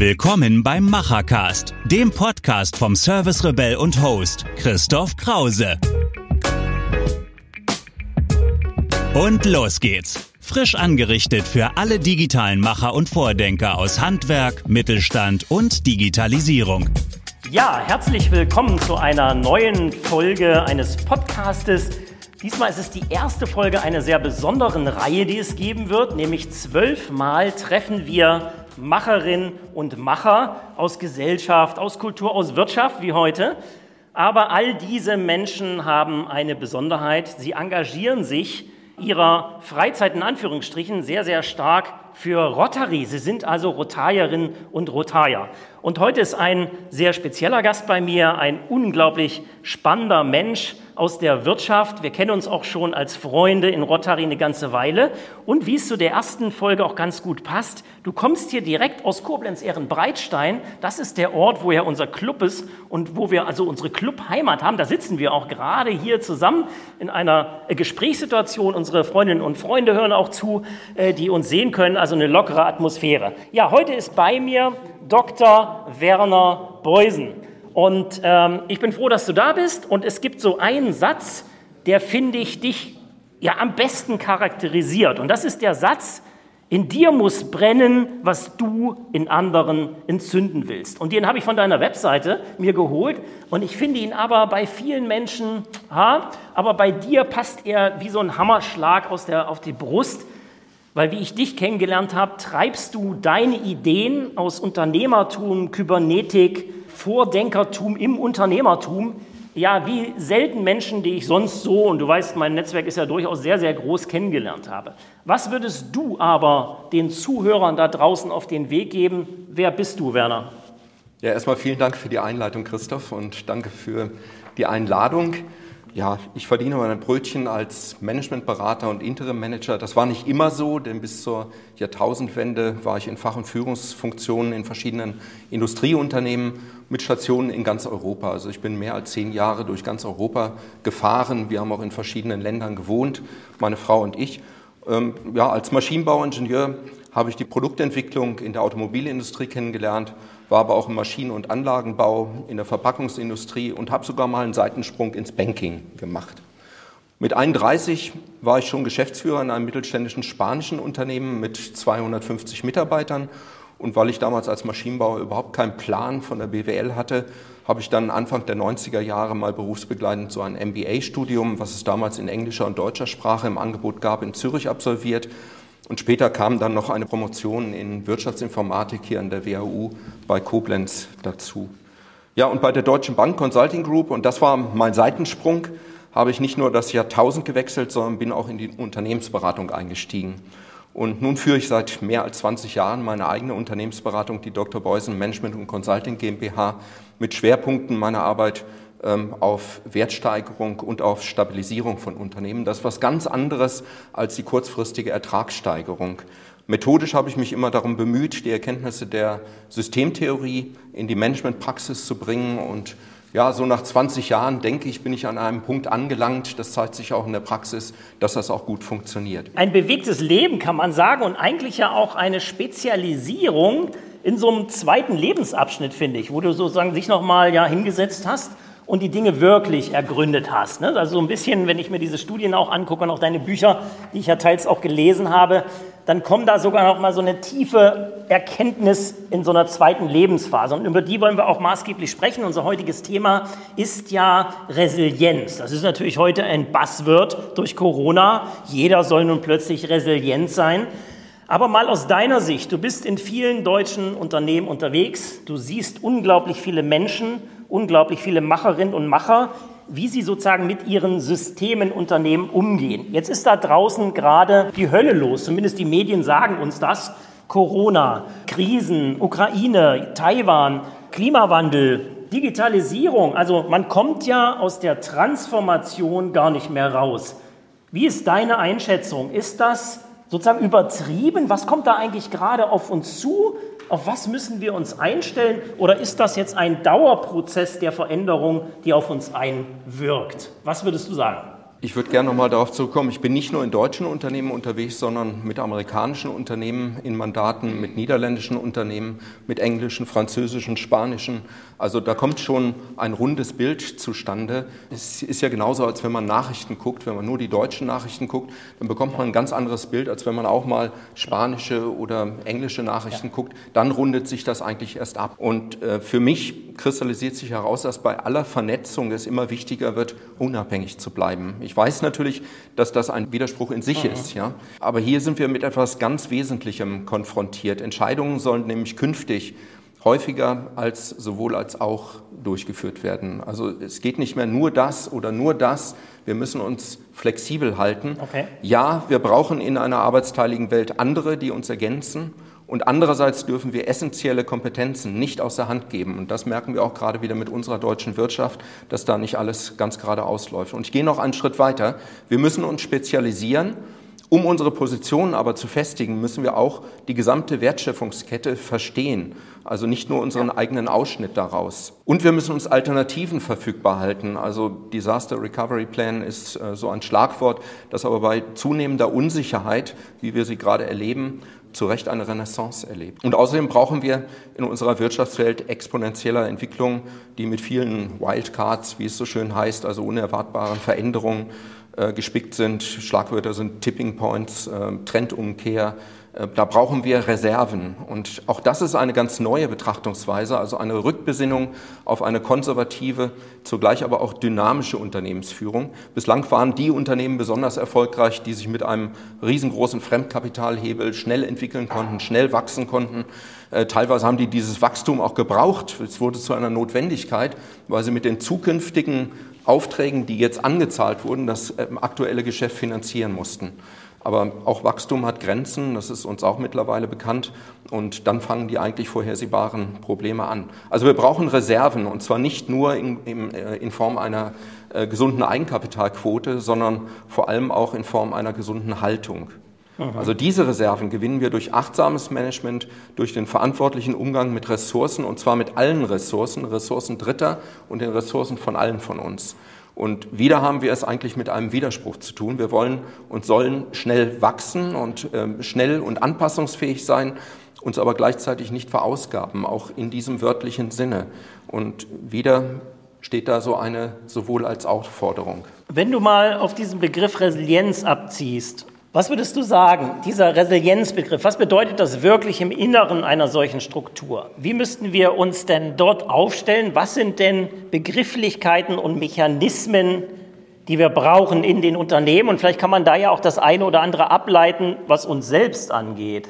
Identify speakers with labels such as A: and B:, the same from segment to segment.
A: Willkommen beim Machercast, dem Podcast vom Service Rebell und Host Christoph Krause. Und los geht's. Frisch angerichtet für alle digitalen Macher und Vordenker aus Handwerk, Mittelstand und Digitalisierung.
B: Ja, herzlich willkommen zu einer neuen Folge eines Podcastes. Diesmal ist es die erste Folge einer sehr besonderen Reihe, die es geben wird, nämlich zwölfmal treffen wir Macherinnen und Macher aus Gesellschaft, aus Kultur, aus Wirtschaft wie heute. Aber all diese Menschen haben eine Besonderheit. Sie engagieren sich ihrer Freizeit in Anführungsstrichen sehr, sehr stark für Rotary. Sie sind also Rotarierinnen und Rotarier. Und heute ist ein sehr spezieller Gast bei mir, ein unglaublich spannender Mensch, aus der Wirtschaft. Wir kennen uns auch schon als Freunde in Rotary eine ganze Weile. Und wie es zu der ersten Folge auch ganz gut passt, du kommst hier direkt aus Koblenz-Ehrenbreitstein. Das ist der Ort, wo ja unser Club ist und wo wir also unsere Clubheimat haben. Da sitzen wir auch gerade hier zusammen in einer äh, Gesprächssituation. Unsere Freundinnen und Freunde hören auch zu, äh, die uns sehen können. Also eine lockere Atmosphäre. Ja, heute ist bei mir Dr. Werner Beusen. Und ähm, ich bin froh, dass du da bist. Und es gibt so einen Satz, der finde ich dich ja am besten charakterisiert. Und das ist der Satz, in dir muss brennen, was du in anderen entzünden willst. Und den habe ich von deiner Webseite mir geholt. Und ich finde ihn aber bei vielen Menschen, ha, aber bei dir passt er wie so ein Hammerschlag aus der, auf die Brust. Weil wie ich dich kennengelernt habe, treibst du deine Ideen aus Unternehmertum, Kybernetik, Vordenkertum im Unternehmertum, ja, wie selten Menschen, die ich sonst so, und du weißt, mein Netzwerk ist ja durchaus sehr, sehr groß, kennengelernt habe. Was würdest du aber den Zuhörern da draußen auf den Weg geben? Wer bist du, Werner?
C: Ja, erstmal vielen Dank für die Einleitung, Christoph, und danke für die Einladung. Ja, ich verdiene mein Brötchen als Managementberater und Interim-Manager. Das war nicht immer so, denn bis zur Jahrtausendwende war ich in Fach- und Führungsfunktionen in verschiedenen Industrieunternehmen mit Stationen in ganz Europa. Also ich bin mehr als zehn Jahre durch ganz Europa gefahren. Wir haben auch in verschiedenen Ländern gewohnt, meine Frau und ich. Ähm, ja, als Maschinenbauingenieur habe ich die Produktentwicklung in der Automobilindustrie kennengelernt war aber auch im Maschinen- und Anlagenbau, in der Verpackungsindustrie und habe sogar mal einen Seitensprung ins Banking gemacht. Mit 31 war ich schon Geschäftsführer in einem mittelständischen spanischen Unternehmen mit 250 Mitarbeitern. Und weil ich damals als Maschinenbauer überhaupt keinen Plan von der BWL hatte, habe ich dann Anfang der 90er Jahre mal berufsbegleitend so ein MBA-Studium, was es damals in englischer und deutscher Sprache im Angebot gab, in Zürich absolviert und später kam dann noch eine Promotion in Wirtschaftsinformatik hier an der WHU bei Koblenz dazu. Ja, und bei der Deutschen Bank Consulting Group, und das war mein Seitensprung, habe ich nicht nur das Jahrtausend gewechselt, sondern bin auch in die Unternehmensberatung eingestiegen. Und nun führe ich seit mehr als 20 Jahren meine eigene Unternehmensberatung, die Dr. Beusen Management und Consulting GmbH, mit Schwerpunkten meiner Arbeit auf Wertsteigerung und auf Stabilisierung von Unternehmen. Das ist was ganz anderes als die kurzfristige Ertragssteigerung. Methodisch habe ich mich immer darum bemüht, die Erkenntnisse der Systemtheorie in die Managementpraxis zu bringen und ja, so nach 20 Jahren, denke ich, bin ich an einem Punkt angelangt, das zeigt sich auch in der Praxis, dass das auch gut funktioniert.
B: Ein bewegtes Leben kann man sagen und eigentlich ja auch eine Spezialisierung in so einem zweiten Lebensabschnitt, finde ich, wo du sozusagen dich nochmal ja hingesetzt hast und die Dinge wirklich ergründet hast. Ne? Also so ein bisschen, wenn ich mir diese Studien auch angucke und auch deine Bücher, die ich ja teils auch gelesen habe, dann kommt da sogar noch mal so eine tiefe Erkenntnis in so einer zweiten Lebensphase. Und über die wollen wir auch maßgeblich sprechen. Unser heutiges Thema ist ja Resilienz. Das ist natürlich heute ein Buzzword durch Corona. Jeder soll nun plötzlich resilient sein. Aber mal aus deiner Sicht, du bist in vielen deutschen Unternehmen unterwegs, du siehst unglaublich viele Menschen, unglaublich viele Macherinnen und Macher, wie sie sozusagen mit ihren Systemen, Unternehmen umgehen. Jetzt ist da draußen gerade die Hölle los, zumindest die Medien sagen uns das. Corona, Krisen, Ukraine, Taiwan, Klimawandel, Digitalisierung. Also man kommt ja aus der Transformation gar nicht mehr raus. Wie ist deine Einschätzung? Ist das sozusagen übertrieben? Was kommt da eigentlich gerade auf uns zu? Auf was müssen wir uns einstellen? Oder ist das jetzt ein Dauerprozess der Veränderung, die auf uns einwirkt? Was würdest du sagen?
C: Ich würde gerne nochmal darauf zurückkommen. Ich bin nicht nur in deutschen Unternehmen unterwegs, sondern mit amerikanischen Unternehmen in Mandaten, mit niederländischen Unternehmen, mit englischen, französischen, spanischen. Also da kommt schon ein rundes Bild zustande. Es ist ja genauso, als wenn man Nachrichten guckt. Wenn man nur die deutschen Nachrichten guckt, dann bekommt man ein ganz anderes Bild, als wenn man auch mal spanische oder englische Nachrichten ja. guckt. Dann rundet sich das eigentlich erst ab. Und äh, für mich kristallisiert sich heraus, dass bei aller Vernetzung es immer wichtiger wird, unabhängig zu bleiben. Ich weiß natürlich, dass das ein Widerspruch in sich mhm. ist, ja. Aber hier sind wir mit etwas ganz Wesentlichem konfrontiert. Entscheidungen sollen nämlich künftig häufiger als sowohl als auch durchgeführt werden. Also es geht nicht mehr nur das oder nur das. Wir müssen uns flexibel halten. Okay. Ja, wir brauchen in einer arbeitsteiligen Welt andere, die uns ergänzen. Und andererseits dürfen wir essentielle Kompetenzen nicht aus der Hand geben. Und das merken wir auch gerade wieder mit unserer deutschen Wirtschaft, dass da nicht alles ganz gerade ausläuft. Und ich gehe noch einen Schritt weiter. Wir müssen uns spezialisieren. Um unsere Positionen aber zu festigen, müssen wir auch die gesamte Wertschöpfungskette verstehen. Also nicht nur unseren eigenen Ausschnitt daraus. Und wir müssen uns Alternativen verfügbar halten. Also Disaster Recovery Plan ist äh, so ein Schlagwort, das aber bei zunehmender Unsicherheit, wie wir sie gerade erleben, zu Recht eine Renaissance erlebt. Und außerdem brauchen wir in unserer Wirtschaftswelt exponentieller Entwicklung, die mit vielen Wildcards, wie es so schön heißt, also unerwartbaren Veränderungen äh, gespickt sind. Schlagwörter sind Tipping Points, äh, Trendumkehr, äh, da brauchen wir Reserven. Und auch das ist eine ganz neue Betrachtungsweise, also eine Rückbesinnung auf eine konservative, zugleich aber auch dynamische Unternehmensführung. Bislang waren die Unternehmen besonders erfolgreich, die sich mit einem riesengroßen Fremdkapitalhebel schnell entwickeln konnten, schnell wachsen konnten. Teilweise haben die dieses Wachstum auch gebraucht. Es wurde zu einer Notwendigkeit, weil sie mit den zukünftigen Aufträgen, die jetzt angezahlt wurden, das ähm, aktuelle Geschäft finanzieren mussten. Aber auch Wachstum hat Grenzen, das ist uns auch mittlerweile bekannt. Und dann fangen die eigentlich vorhersehbaren Probleme an. Also wir brauchen Reserven und zwar nicht nur in, in, äh, in Form einer äh, gesunden Eigenkapitalquote, sondern vor allem auch in Form einer gesunden Haltung. Also diese Reserven gewinnen wir durch achtsames Management, durch den verantwortlichen Umgang mit Ressourcen und zwar mit allen Ressourcen, Ressourcen Dritter und den Ressourcen von allen von uns. Und wieder haben wir es eigentlich mit einem Widerspruch zu tun. Wir wollen und sollen schnell wachsen und äh, schnell und anpassungsfähig sein, uns aber gleichzeitig nicht verausgaben, auch in diesem wörtlichen Sinne. Und wieder steht da so eine sowohl als auch Forderung.
B: Wenn du mal auf diesen Begriff Resilienz abziehst was würdest du sagen, dieser Resilienzbegriff, was bedeutet das wirklich im Inneren einer solchen Struktur? Wie müssten wir uns denn dort aufstellen? Was sind denn Begrifflichkeiten und Mechanismen, die wir brauchen in den Unternehmen? Und vielleicht kann man da ja auch das eine oder andere ableiten, was uns selbst angeht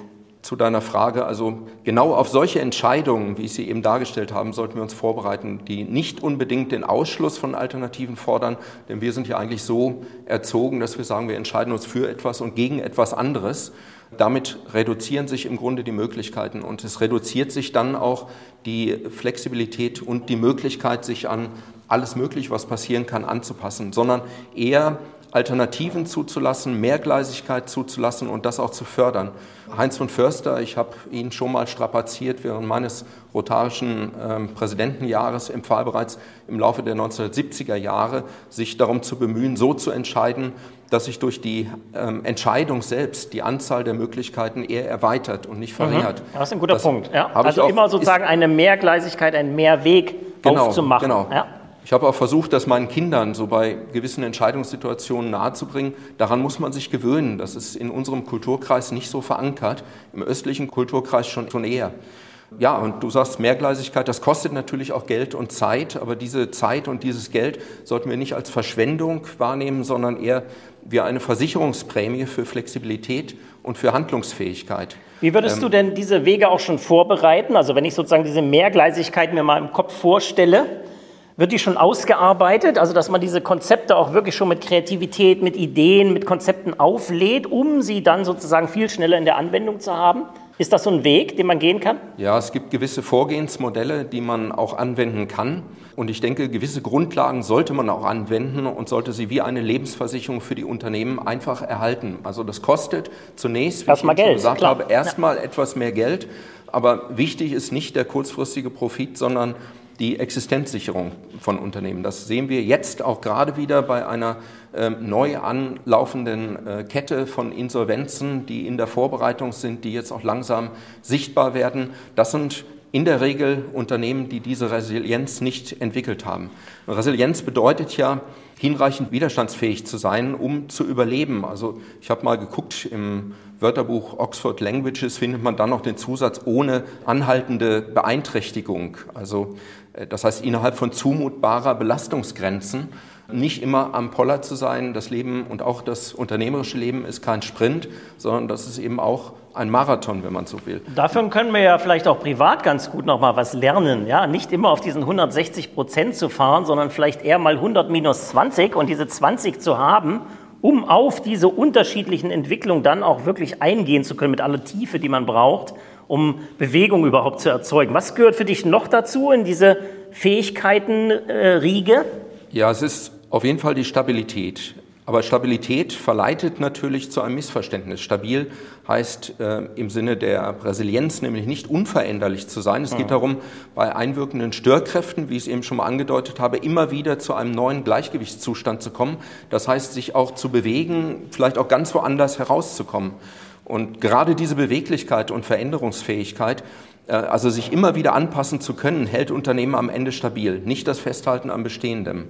C: zu deiner Frage. Also genau auf solche Entscheidungen, wie ich sie eben dargestellt habe, sollten wir uns vorbereiten, die nicht unbedingt den Ausschluss von Alternativen fordern, denn wir sind ja eigentlich so erzogen, dass wir sagen, wir entscheiden uns für etwas und gegen etwas anderes. Damit reduzieren sich im Grunde die Möglichkeiten und es reduziert sich dann auch die Flexibilität und die Möglichkeit, sich an alles Mögliche, was passieren kann, anzupassen, sondern eher Alternativen zuzulassen, Mehrgleisigkeit zuzulassen und das auch zu fördern. Heinz von Förster, ich habe ihn schon mal strapaziert während meines rotarischen ähm, Präsidentenjahres, empfahl bereits im Laufe der 1970er Jahre, sich darum zu bemühen, so zu entscheiden, dass sich durch die ähm, Entscheidung selbst die Anzahl der Möglichkeiten eher erweitert und nicht mhm. verringert.
B: Mhm. Das ist ein guter das Punkt. Ja. Also immer sozusagen eine Mehrgleisigkeit, ein Mehrweg
C: genau,
B: aufzumachen.
C: Genau. Ja. Ich habe auch versucht, das meinen Kindern so bei gewissen Entscheidungssituationen nahezubringen. Daran muss man sich gewöhnen. Das ist in unserem Kulturkreis nicht so verankert, im östlichen Kulturkreis schon, schon eher. Ja, und du sagst Mehrgleisigkeit, das kostet natürlich auch Geld und Zeit, aber diese Zeit und dieses Geld sollten wir nicht als Verschwendung wahrnehmen, sondern eher wie eine Versicherungsprämie für Flexibilität und für Handlungsfähigkeit.
B: Wie würdest ähm, du denn diese Wege auch schon vorbereiten? Also wenn ich sozusagen diese Mehrgleisigkeit mir mal im Kopf vorstelle, wird die schon ausgearbeitet, also dass man diese Konzepte auch wirklich schon mit Kreativität, mit Ideen, mit Konzepten auflädt, um sie dann sozusagen viel schneller in der Anwendung zu haben? Ist das so ein Weg, den man gehen kann?
C: Ja, es gibt gewisse Vorgehensmodelle, die man auch anwenden kann. Und ich denke, gewisse Grundlagen sollte man auch anwenden und sollte sie wie eine Lebensversicherung für die Unternehmen einfach erhalten. Also das kostet zunächst,
B: wie erstmal ich Geld,
C: gesagt klar. habe, erstmal ja. etwas mehr Geld. Aber wichtig ist nicht der kurzfristige Profit, sondern die Existenzsicherung von Unternehmen. Das sehen wir jetzt auch gerade wieder bei einer äh, neu anlaufenden äh, Kette von Insolvenzen, die in der Vorbereitung sind, die jetzt auch langsam sichtbar werden. Das sind in der Regel Unternehmen, die diese Resilienz nicht entwickelt haben. Resilienz bedeutet ja, hinreichend widerstandsfähig zu sein, um zu überleben. Also ich habe mal geguckt, im Wörterbuch Oxford Languages findet man dann noch den Zusatz ohne anhaltende Beeinträchtigung. Also das heißt innerhalb von zumutbarer Belastungsgrenzen nicht immer am Poller zu sein. Das Leben und auch das unternehmerische Leben ist kein Sprint, sondern das ist eben auch ein Marathon, wenn man so will.
B: Dafür können wir ja vielleicht auch privat ganz gut noch mal was lernen. Ja, nicht immer auf diesen 160 Prozent zu fahren, sondern vielleicht eher mal 100 minus 20 und diese 20 zu haben, um auf diese unterschiedlichen Entwicklungen dann auch wirklich eingehen zu können mit aller Tiefe, die man braucht, um Bewegung überhaupt zu erzeugen. Was gehört für dich noch dazu in diese Fähigkeitenriege? Äh,
C: ja, es ist auf jeden Fall die Stabilität. Aber Stabilität verleitet natürlich zu einem Missverständnis. Stabil heißt äh, im Sinne der Resilienz nämlich nicht unveränderlich zu sein. Es geht mhm. darum, bei einwirkenden Störkräften, wie ich es eben schon mal angedeutet habe, immer wieder zu einem neuen Gleichgewichtszustand zu kommen. Das heißt, sich auch zu bewegen, vielleicht auch ganz woanders herauszukommen. Und gerade diese Beweglichkeit und Veränderungsfähigkeit, äh, also sich immer wieder anpassen zu können, hält Unternehmen am Ende stabil, nicht das Festhalten am Bestehendem.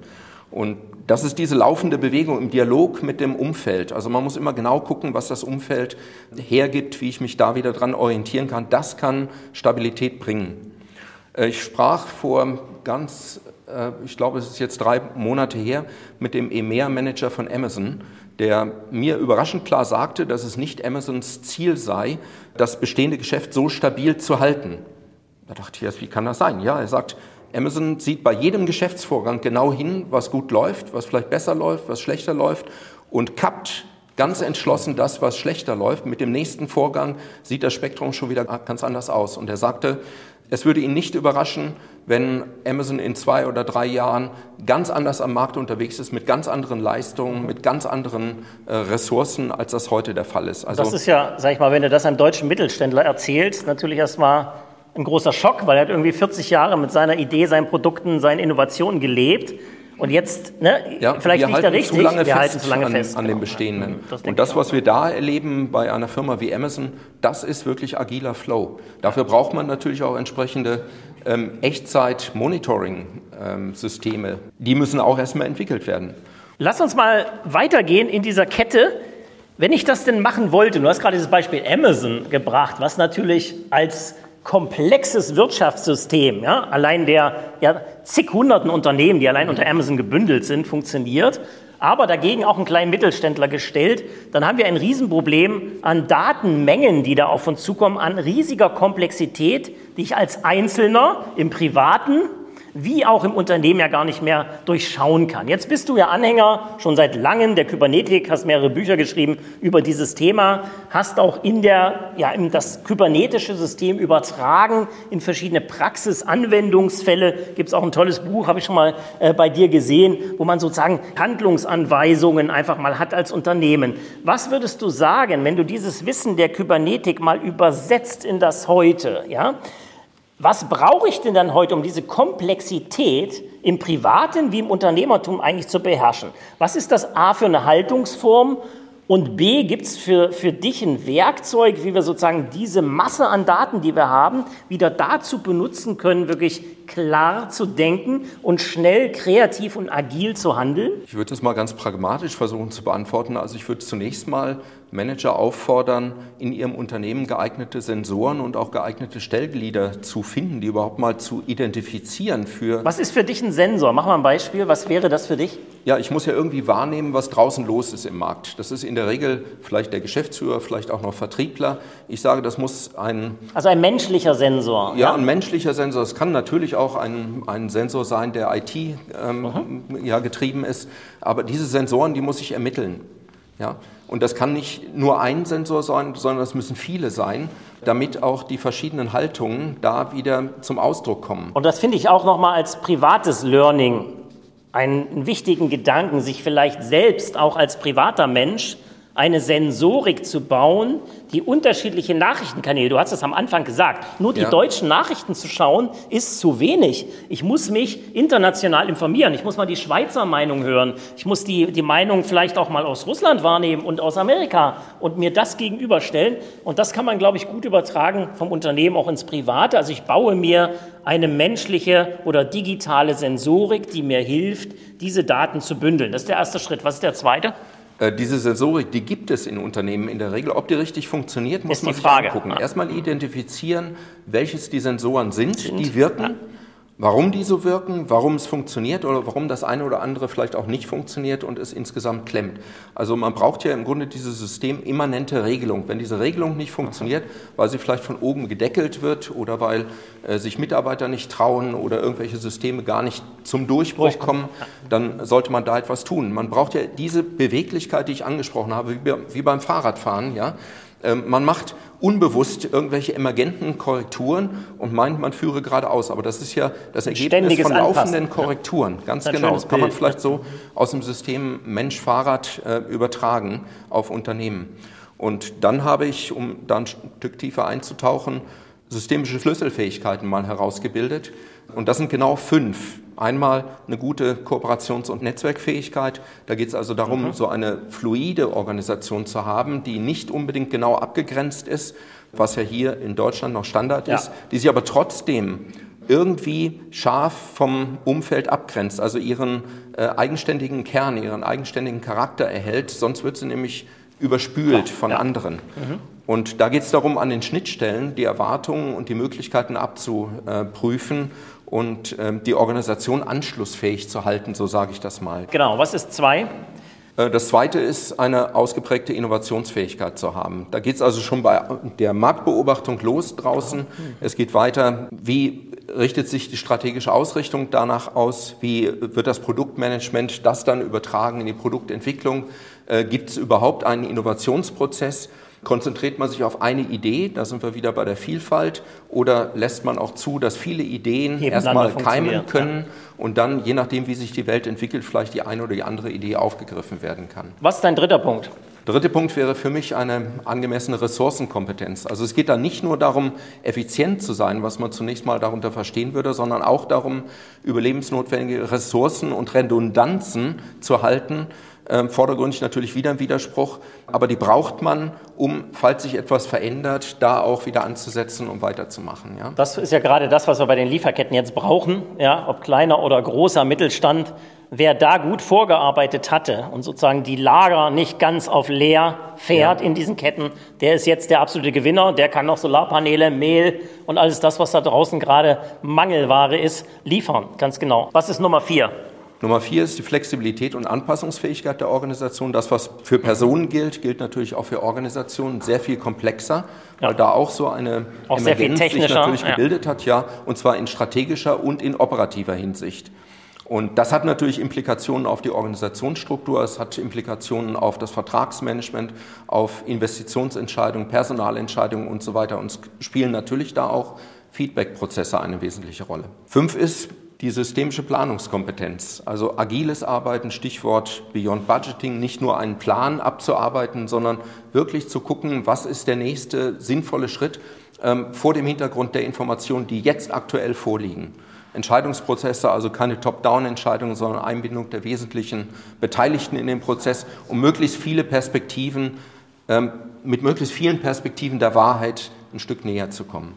C: Und das ist diese laufende Bewegung im Dialog mit dem Umfeld. Also man muss immer genau gucken, was das Umfeld hergibt, wie ich mich da wieder dran orientieren kann. Das kann Stabilität bringen. Äh, ich sprach vor ganz, äh, ich glaube, es ist jetzt drei Monate her, mit dem EMEA-Manager von Amazon, der mir überraschend klar sagte, dass es nicht Amazons Ziel sei, das bestehende Geschäft so stabil zu halten. Da dachte ich wie kann das sein? Ja, er sagt, Amazon sieht bei jedem Geschäftsvorgang genau hin, was gut läuft, was vielleicht besser läuft, was schlechter läuft und kappt ganz entschlossen das, was schlechter läuft. Mit dem nächsten Vorgang sieht das Spektrum schon wieder ganz anders aus. Und er sagte, es würde ihn nicht überraschen, wenn Amazon in zwei oder drei Jahren ganz anders am Markt unterwegs ist, mit ganz anderen Leistungen, mit ganz anderen äh, Ressourcen, als das heute der Fall ist.
B: Also das ist ja, sag ich mal, wenn du das einem deutschen Mittelständler erzählst, natürlich erstmal ein großer Schock, weil er hat irgendwie 40 Jahre mit seiner Idee, seinen Produkten, seinen Innovationen gelebt. Und jetzt, ne,
C: ja, vielleicht liegt er richtig, wir fest halten zu lange an, fest. An genau. dem Bestehenden. Das und das, was wir da erleben bei einer Firma wie Amazon, das ist wirklich agiler Flow. Dafür braucht man natürlich auch entsprechende ähm, Echtzeit-Monitoring-Systeme. Ähm, Die müssen auch erstmal entwickelt werden.
B: Lass uns mal weitergehen in dieser Kette. Wenn ich das denn machen wollte, du hast gerade dieses Beispiel Amazon gebracht, was natürlich als komplexes Wirtschaftssystem, ja, allein der ja, zig hunderten Unternehmen, die allein unter Amazon gebündelt sind, funktioniert, aber dagegen auch einen kleinen Mittelständler gestellt, dann haben wir ein Riesenproblem an Datenmengen, die da auf uns zukommen, an riesiger Komplexität, die ich als Einzelner im Privaten wie auch im Unternehmen ja gar nicht mehr durchschauen kann. Jetzt bist du ja Anhänger schon seit langem der Kybernetik, hast mehrere Bücher geschrieben über dieses Thema, hast auch in der, ja, in das kybernetische System übertragen in verschiedene Praxisanwendungsfälle. Gibt es auch ein tolles Buch, habe ich schon mal äh, bei dir gesehen, wo man sozusagen Handlungsanweisungen einfach mal hat als Unternehmen. Was würdest du sagen, wenn du dieses Wissen der Kybernetik mal übersetzt in das Heute, ja? Was brauche ich denn dann heute, um diese Komplexität im Privaten wie im Unternehmertum eigentlich zu beherrschen? Was ist das A für eine Haltungsform? Und B, gibt es für, für dich ein Werkzeug, wie wir sozusagen diese Masse an Daten, die wir haben, wieder dazu benutzen können, wirklich klar zu denken und schnell, kreativ und agil zu handeln?
C: Ich würde das mal ganz pragmatisch versuchen zu beantworten. Also ich würde zunächst mal Manager auffordern, in ihrem Unternehmen geeignete Sensoren und auch geeignete Stellglieder zu finden, die überhaupt mal zu identifizieren für.
B: Was ist für dich ein Sensor? Mach mal ein Beispiel. Was wäre das für dich?
C: Ja, ich muss ja irgendwie wahrnehmen, was draußen los ist im Markt. Das ist in der Regel vielleicht der Geschäftsführer, vielleicht auch noch Vertriebler. Ich sage, das muss ein.
B: Also ein menschlicher Sensor.
C: Ja, ja? ein menschlicher Sensor. Es kann natürlich auch ein, ein Sensor sein, der IT ähm, ja, getrieben ist. Aber diese Sensoren, die muss ich ermitteln. Ja? Und das kann nicht nur ein Sensor sein, sondern das müssen viele sein, damit auch die verschiedenen Haltungen da wieder zum Ausdruck kommen.
B: Und das finde ich auch nochmal als privates Learning einen wichtigen Gedanken, sich vielleicht selbst auch als privater Mensch eine Sensorik zu bauen, die unterschiedliche Nachrichtenkanäle, du hast es am Anfang gesagt, nur die ja. deutschen Nachrichten zu schauen, ist zu wenig. Ich muss mich international informieren. Ich muss mal die Schweizer Meinung hören. Ich muss die, die Meinung vielleicht auch mal aus Russland wahrnehmen und aus Amerika und mir das gegenüberstellen. Und das kann man, glaube ich, gut übertragen vom Unternehmen auch ins Private. Also ich baue mir eine menschliche oder digitale Sensorik, die mir hilft, diese Daten zu bündeln. Das ist der erste Schritt. Was ist der zweite?
C: Äh, diese Sensorik, die gibt es in Unternehmen in der Regel. Ob die richtig funktioniert, muss man sich angucken. Erstmal identifizieren, welches die Sensoren sind, sind. die wirken warum die so wirken, warum es funktioniert oder warum das eine oder andere vielleicht auch nicht funktioniert und es insgesamt klemmt. Also man braucht ja im Grunde diese systemimmanente Regelung. Wenn diese Regelung nicht funktioniert, weil sie vielleicht von oben gedeckelt wird oder weil äh, sich Mitarbeiter nicht trauen oder irgendwelche Systeme gar nicht zum Durchbruch kommen, dann sollte man da etwas tun. Man braucht ja diese Beweglichkeit, die ich angesprochen habe, wie beim Fahrradfahren, ja. Ähm, man macht unbewusst irgendwelche emergenten Korrekturen und meint, man führe geradeaus. Aber das ist ja das Ergebnis von laufenden Anpassen. Korrekturen. Ganz genau. Das kann man vielleicht so aus dem System Mensch-Fahrrad äh, übertragen auf Unternehmen. Und dann habe ich, um da ein Stück tiefer einzutauchen, systemische Schlüsselfähigkeiten mal herausgebildet. Und das sind genau fünf. Einmal eine gute Kooperations- und Netzwerkfähigkeit. Da geht es also darum, mhm. so eine fluide Organisation zu haben, die nicht unbedingt genau abgegrenzt ist, was ja hier in Deutschland noch Standard ja. ist, die sich aber trotzdem irgendwie scharf vom Umfeld abgrenzt, also ihren äh, eigenständigen Kern, ihren eigenständigen Charakter erhält. Sonst wird sie nämlich überspült von ja. anderen. Mhm. Und da geht es darum, an den Schnittstellen die Erwartungen und die Möglichkeiten abzuprüfen und ähm, die Organisation anschlussfähig zu halten, so sage ich das mal.
B: Genau, was ist zwei?
C: Äh, das zweite ist, eine ausgeprägte Innovationsfähigkeit zu haben. Da geht es also schon bei der Marktbeobachtung los draußen. Es geht weiter, wie richtet sich die strategische Ausrichtung danach aus? Wie wird das Produktmanagement das dann übertragen in die Produktentwicklung? Äh, gibt es überhaupt einen Innovationsprozess? Konzentriert man sich auf eine Idee, da sind wir wieder bei der Vielfalt, oder lässt man auch zu, dass viele Ideen erstmal keimen können ja. und dann, je nachdem, wie sich die Welt entwickelt, vielleicht die eine oder die andere Idee aufgegriffen werden kann?
B: Was ist dein dritter Punkt?
C: Dritter Punkt wäre für mich eine angemessene Ressourcenkompetenz. Also es geht da nicht nur darum, effizient zu sein, was man zunächst mal darunter verstehen würde, sondern auch darum, überlebensnotwendige Ressourcen und Redundanzen zu halten, ähm, vordergründig natürlich wieder ein Widerspruch, aber die braucht man, um, falls sich etwas verändert, da auch wieder anzusetzen, um weiterzumachen.
B: Ja? Das ist ja gerade das, was wir bei den Lieferketten jetzt brauchen, ja, ob kleiner oder großer Mittelstand. Wer da gut vorgearbeitet hatte und sozusagen die Lager nicht ganz auf leer fährt ja. in diesen Ketten, der ist jetzt der absolute Gewinner. Der kann noch Solarpaneele, Mehl und alles das, was da draußen gerade Mangelware ist, liefern. Ganz genau. Was ist Nummer vier?
C: Nummer vier ist die Flexibilität und Anpassungsfähigkeit der Organisation. Das, was für Personen gilt, gilt natürlich auch für Organisationen sehr viel komplexer, ja. weil da auch so eine
B: auch Emergenz sich
C: natürlich ja. gebildet hat, ja, und zwar in strategischer und in operativer Hinsicht. Und das hat natürlich Implikationen auf die Organisationsstruktur, es hat Implikationen auf das Vertragsmanagement, auf Investitionsentscheidungen, Personalentscheidungen und so weiter. Und es spielen natürlich da auch Feedback-Prozesse eine wesentliche Rolle. Fünf ist, die systemische Planungskompetenz, also agiles Arbeiten, Stichwort Beyond Budgeting, nicht nur einen Plan abzuarbeiten, sondern wirklich zu gucken, was ist der nächste sinnvolle Schritt ähm, vor dem Hintergrund der Informationen, die jetzt aktuell vorliegen. Entscheidungsprozesse, also keine Top-Down-Entscheidungen, sondern Einbindung der wesentlichen Beteiligten in den Prozess, um möglichst viele Perspektiven, ähm, mit möglichst vielen Perspektiven der Wahrheit ein Stück näher zu kommen.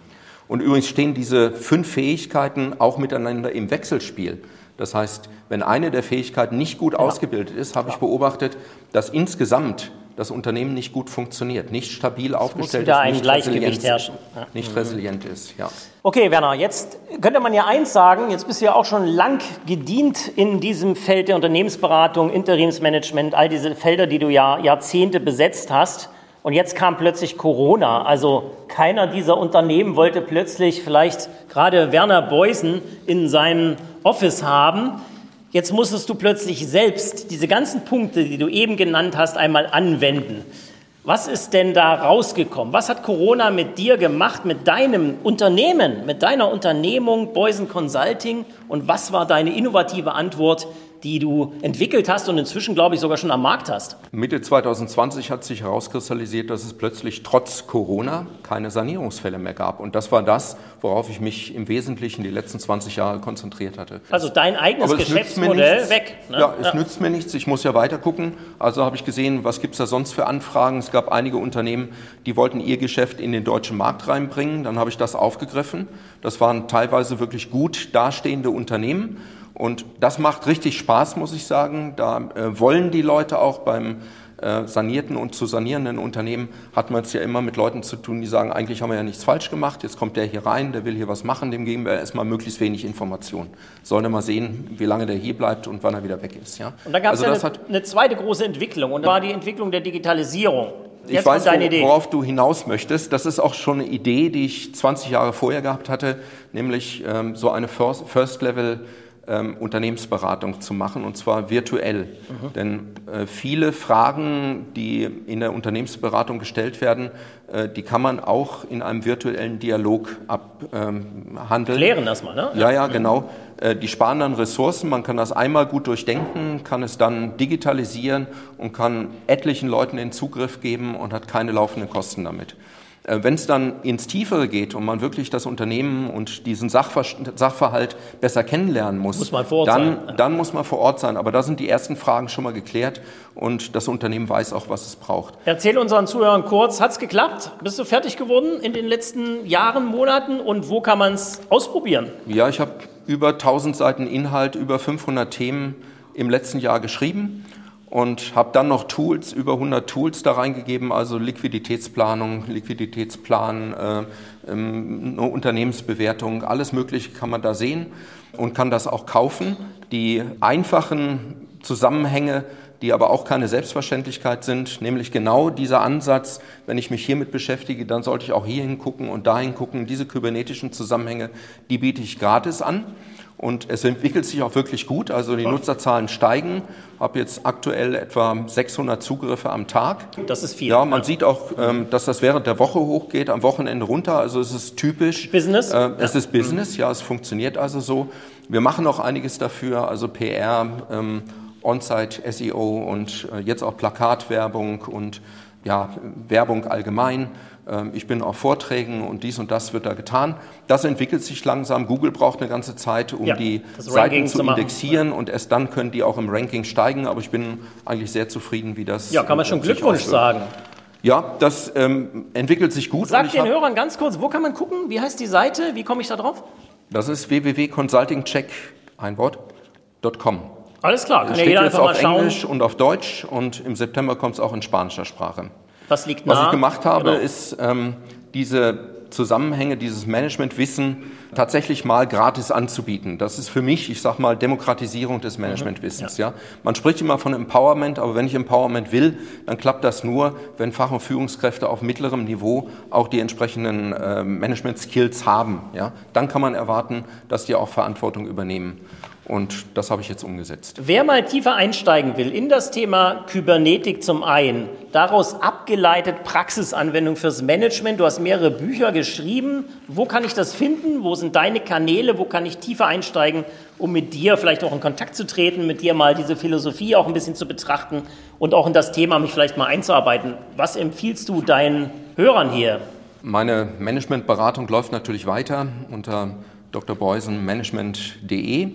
C: Und übrigens stehen diese fünf Fähigkeiten auch miteinander im Wechselspiel. Das heißt, wenn eine der Fähigkeiten nicht gut ja. ausgebildet ist, habe ich beobachtet, dass insgesamt das Unternehmen nicht gut funktioniert, nicht stabil aufgestellt
B: muss wieder ist, ein Gleichgewicht herrschen.
C: Nicht resilient ist. Ja.
B: Okay, Werner, jetzt könnte man ja eins sagen, jetzt bist du ja auch schon lang gedient in diesem Feld der Unternehmensberatung, Interimsmanagement, all diese Felder, die du ja Jahrzehnte besetzt hast. Und jetzt kam plötzlich Corona. Also keiner dieser Unternehmen wollte plötzlich vielleicht gerade Werner Beusen in seinem Office haben. Jetzt musstest du plötzlich selbst diese ganzen Punkte, die du eben genannt hast, einmal anwenden. Was ist denn da rausgekommen? Was hat Corona mit dir gemacht, mit deinem Unternehmen, mit deiner Unternehmung Beusen Consulting? Und was war deine innovative Antwort die du entwickelt hast und inzwischen, glaube ich, sogar schon am Markt hast.
C: Mitte 2020 hat sich herauskristallisiert, dass es plötzlich trotz Corona keine Sanierungsfälle mehr gab. Und das war das, worauf ich mich im Wesentlichen die letzten 20 Jahre konzentriert hatte.
B: Also dein eigenes Geschäftsmodell weg.
C: Ne? Ja, es ja. nützt mir nichts. Ich muss ja weiter gucken. Also habe ich gesehen, was gibt es da sonst für Anfragen. Es gab einige Unternehmen, die wollten ihr Geschäft in den deutschen Markt reinbringen. Dann habe ich das aufgegriffen. Das waren teilweise wirklich gut dastehende Unternehmen. Und das macht richtig Spaß, muss ich sagen. Da äh, wollen die Leute auch beim äh, sanierten und zu sanierenden Unternehmen hat man es ja immer mit Leuten zu tun, die sagen, eigentlich haben wir ja nichts falsch gemacht, jetzt kommt der hier rein, der will hier was machen, dem geben wir erstmal möglichst wenig Information. Sollen wir mal sehen, wie lange der hier bleibt und wann er wieder weg ist. Ja?
B: Und dann gab es also ja eine, eine, zweite große Entwicklung und das war die Entwicklung der Digitalisierung.
C: Jetzt ich weiß, worauf du hinaus möchtest. Das ist auch schon eine Idee, die ich 20 Jahre vorher gehabt hatte, nämlich ähm, so eine First-Level- ähm, Unternehmensberatung zu machen, und zwar virtuell. Mhm. Denn äh, viele Fragen, die in der Unternehmensberatung gestellt werden, äh, die kann man auch in einem virtuellen Dialog abhandeln.
B: Klären das mal, ne?
C: Ja, ja, genau. Äh, die sparen dann Ressourcen, man kann das einmal gut durchdenken, kann es dann digitalisieren und kann etlichen Leuten den Zugriff geben und hat keine laufenden Kosten damit. Äh, wenn es dann ins Tiefere geht und man wirklich das Unternehmen und diesen Sachver Sachverhalt besser kennenlernen muss,
B: muss man vor Ort
C: dann, sein. dann muss man vor Ort sein. Aber da sind die ersten Fragen schon mal geklärt und das Unternehmen weiß auch, was es braucht.
B: Erzähl unseren Zuhörern kurz, hat es geklappt? Bist du fertig geworden in den letzten Jahren, Monaten und wo kann man es ausprobieren?
C: Ja, ich habe über 1000 Seiten Inhalt, über 500 Themen im letzten Jahr geschrieben und habe dann noch Tools, über 100 Tools da reingegeben, also Liquiditätsplanung, Liquiditätsplan, äh, ähm, eine Unternehmensbewertung, alles Mögliche kann man da sehen und kann das auch kaufen. Die einfachen Zusammenhänge, die aber auch keine Selbstverständlichkeit sind, nämlich genau dieser Ansatz, wenn ich mich hiermit beschäftige, dann sollte ich auch hier hingucken und dahin gucken. Diese kybernetischen Zusammenhänge, die biete ich gratis an. Und es entwickelt sich auch wirklich gut. Also die Nutzerzahlen steigen. Ich habe jetzt aktuell etwa 600 Zugriffe am Tag.
B: Das ist viel.
C: Ja, man ja. sieht auch, ähm, dass das während der Woche hochgeht, am Wochenende runter. Also es ist typisch.
B: Business? Äh,
C: es ja. ist Business, ja, es funktioniert also so. Wir machen auch einiges dafür, also PR, ähm, On-Site SEO und äh, jetzt auch Plakatwerbung und ja, Werbung allgemein. Ähm, ich bin auf Vorträgen und dies und das wird da getan. Das entwickelt sich langsam. Google braucht eine ganze Zeit, um ja, die Seiten zu, zu indexieren und erst dann können die auch im Ranking steigen. Aber ich bin eigentlich sehr zufrieden, wie das.
B: Ja, kann man schon Glückwunsch sagen.
C: Ja, das ähm, entwickelt sich gut.
B: Sag den Hörern ganz kurz, wo kann man gucken? Wie heißt die Seite? Wie komme ich da drauf?
C: Das ist www.consultingcheck, ein Wort, .com.
B: Alles klar,
C: kann ja jeder einfach mal schauen. auf Englisch und auf Deutsch und im September kommt es auch in spanischer Sprache.
B: Was liegt nah?
C: Was ich gemacht habe, genau. ist ähm, diese Zusammenhänge, dieses Managementwissen tatsächlich mal gratis anzubieten. Das ist für mich, ich sag mal, Demokratisierung des mhm. Managementwissens. Ja. ja. Man spricht immer von Empowerment, aber wenn ich Empowerment will, dann klappt das nur, wenn Fach- und Führungskräfte auf mittlerem Niveau auch die entsprechenden äh, Management-Skills haben. Ja. Dann kann man erwarten, dass die auch Verantwortung übernehmen. Und das habe ich jetzt umgesetzt.
B: Wer mal tiefer einsteigen will in das Thema Kybernetik zum einen, daraus abgeleitet Praxisanwendung fürs Management, du hast mehrere Bücher geschrieben. Wo kann ich das finden? Wo sind deine Kanäle? Wo kann ich tiefer einsteigen, um mit dir vielleicht auch in Kontakt zu treten, mit dir mal diese Philosophie auch ein bisschen zu betrachten und auch in das Thema mich vielleicht mal einzuarbeiten? Was empfiehlst du deinen Hörern hier?
C: Meine Managementberatung läuft natürlich weiter unter drbeusenmanagement.de.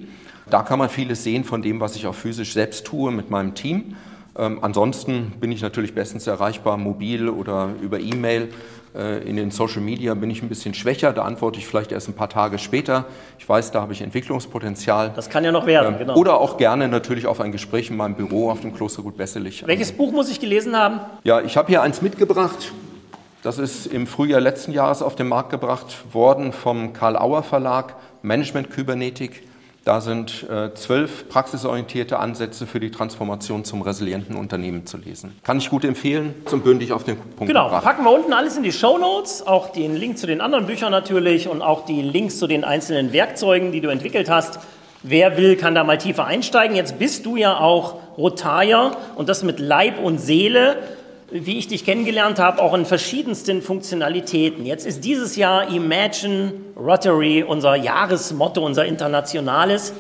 C: Da kann man vieles sehen von dem, was ich auch physisch selbst tue mit meinem Team. Ähm, ansonsten bin ich natürlich bestens erreichbar, mobil oder über E-Mail. Äh, in den Social Media bin ich ein bisschen schwächer, da antworte ich vielleicht erst ein paar Tage später. Ich weiß, da habe ich Entwicklungspotenzial.
B: Das kann ja noch werden, ähm,
C: genau. Oder auch gerne natürlich auf ein Gespräch in meinem Büro auf dem Klostergut Besselich.
B: Welches Buch muss ich gelesen haben?
C: Ja, ich habe hier eins mitgebracht. Das ist im Frühjahr letzten Jahres auf den Markt gebracht worden vom Karl Auer Verlag, Management Kybernetik. Da sind äh, zwölf praxisorientierte Ansätze für die Transformation zum resilienten Unternehmen zu lesen. Kann ich gut empfehlen, zum bündig auf den Punkt
B: Genau, gebracht. packen wir unten alles in die Show Notes, auch den Link zu den anderen Büchern natürlich und auch die Links zu den einzelnen Werkzeugen, die du entwickelt hast. Wer will, kann da mal tiefer einsteigen. Jetzt bist du ja auch Rotarier und das mit Leib und Seele wie ich dich kennengelernt habe, auch in verschiedensten Funktionalitäten. Jetzt ist dieses Jahr Imagine Rotary unser Jahresmotto, unser internationales.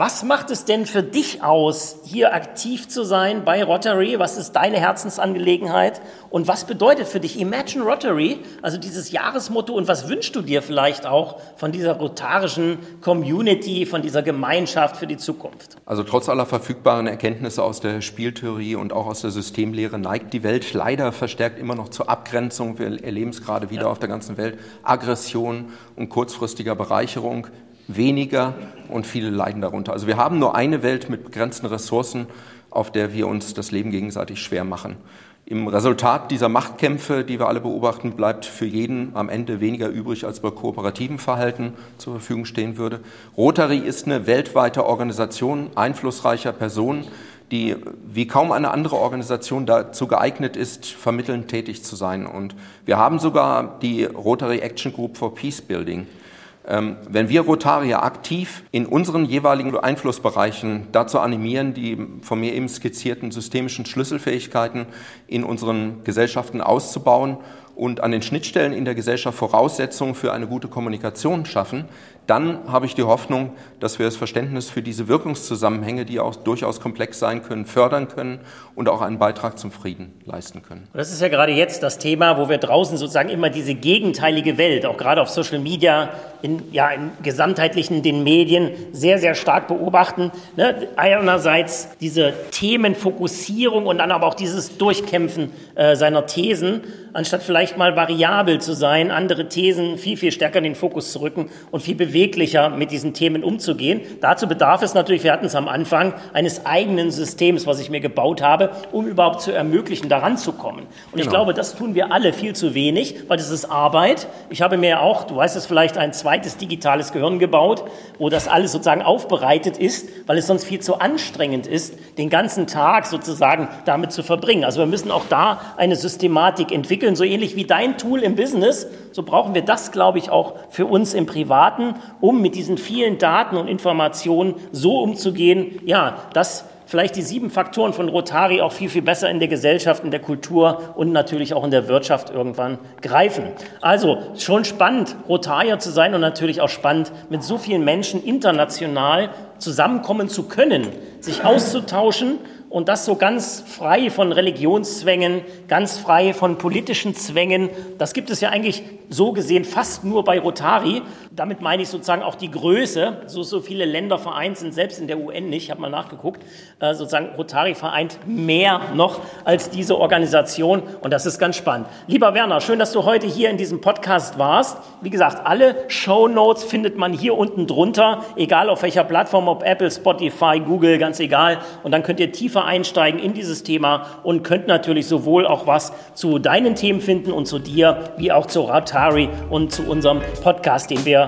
B: Was macht es denn für dich aus, hier aktiv zu sein bei Rotary? Was ist deine Herzensangelegenheit? Und was bedeutet für dich Imagine Rotary, also dieses Jahresmotto? Und was wünschst du dir vielleicht auch von dieser rotarischen Community, von dieser Gemeinschaft für die Zukunft?
C: Also trotz aller verfügbaren Erkenntnisse aus der Spieltheorie und auch aus der Systemlehre neigt die Welt leider verstärkt immer noch zur Abgrenzung. Wir erleben es gerade wieder ja. auf der ganzen Welt. Aggression und kurzfristiger Bereicherung weniger und viele leiden darunter. Also wir haben nur eine Welt mit begrenzten Ressourcen, auf der wir uns das Leben gegenseitig schwer machen. Im Resultat dieser Machtkämpfe, die wir alle beobachten, bleibt für jeden am Ende weniger übrig, als bei kooperativen Verhalten zur Verfügung stehen würde. Rotary ist eine weltweite Organisation einflussreicher Personen, die wie kaum eine andere Organisation dazu geeignet ist, vermittelnd tätig zu sein. Und wir haben sogar die Rotary Action Group for Peace Building ähm, wenn wir Rotarier aktiv in unseren jeweiligen Einflussbereichen dazu animieren, die von mir eben skizzierten systemischen Schlüsselfähigkeiten in unseren Gesellschaften auszubauen und an den Schnittstellen in der Gesellschaft Voraussetzungen für eine gute Kommunikation schaffen, dann habe ich die Hoffnung, dass wir das Verständnis für diese Wirkungszusammenhänge, die auch durchaus komplex sein können, fördern können und auch einen Beitrag zum Frieden leisten können.
B: Das ist ja gerade jetzt das Thema, wo wir draußen sozusagen immer diese gegenteilige Welt, auch gerade auf Social Media, in, ja, im gesamtheitlichen den Medien sehr, sehr stark beobachten. Ne? Einerseits diese Themenfokussierung und dann aber auch dieses Durchkämpfen äh, seiner Thesen, anstatt vielleicht mal variabel zu sein, andere Thesen viel, viel stärker in den Fokus zu rücken und viel beweglicher mit diesen Themen umzugehen. Dazu bedarf es natürlich, wir hatten es am Anfang, eines eigenen Systems, was ich mir gebaut habe, um überhaupt zu ermöglichen, daran zu kommen. Und genau. ich glaube, das tun wir alle viel zu wenig, weil das ist Arbeit. Ich habe mir auch, du weißt es vielleicht, ein zweites digitales Gehirn gebaut, wo das alles sozusagen aufbereitet ist, weil es sonst viel zu anstrengend ist, den ganzen Tag sozusagen damit zu verbringen. Also wir müssen auch da eine Systematik entwickeln, so ähnlich wie dein Tool im Business, so brauchen wir das, glaube ich, auch für uns im Privaten um mit diesen vielen Daten und Informationen so umzugehen, ja, dass vielleicht die sieben Faktoren von Rotari auch viel, viel besser in der Gesellschaft, in der Kultur und natürlich auch in der Wirtschaft irgendwann greifen. Also schon spannend, Rotarier zu sein und natürlich auch spannend, mit so vielen Menschen international zusammenkommen zu können, sich auszutauschen und das so ganz frei von Religionszwängen, ganz frei von politischen Zwängen. Das gibt es ja eigentlich so gesehen fast nur bei Rotari. Damit meine ich sozusagen auch die Größe. So, so viele Länder vereint sind selbst in der UN nicht, ich habe mal nachgeguckt. Äh, sozusagen Rotari vereint mehr noch als diese Organisation und das ist ganz spannend. Lieber Werner, schön, dass du heute hier in diesem Podcast warst. Wie gesagt, alle Show Notes findet man hier unten drunter, egal auf welcher Plattform, ob Apple, Spotify, Google, ganz egal. Und dann könnt ihr tiefer einsteigen in dieses Thema und könnt natürlich sowohl auch was zu deinen Themen finden und zu dir, wie auch zu Ratari und zu unserem Podcast, den wir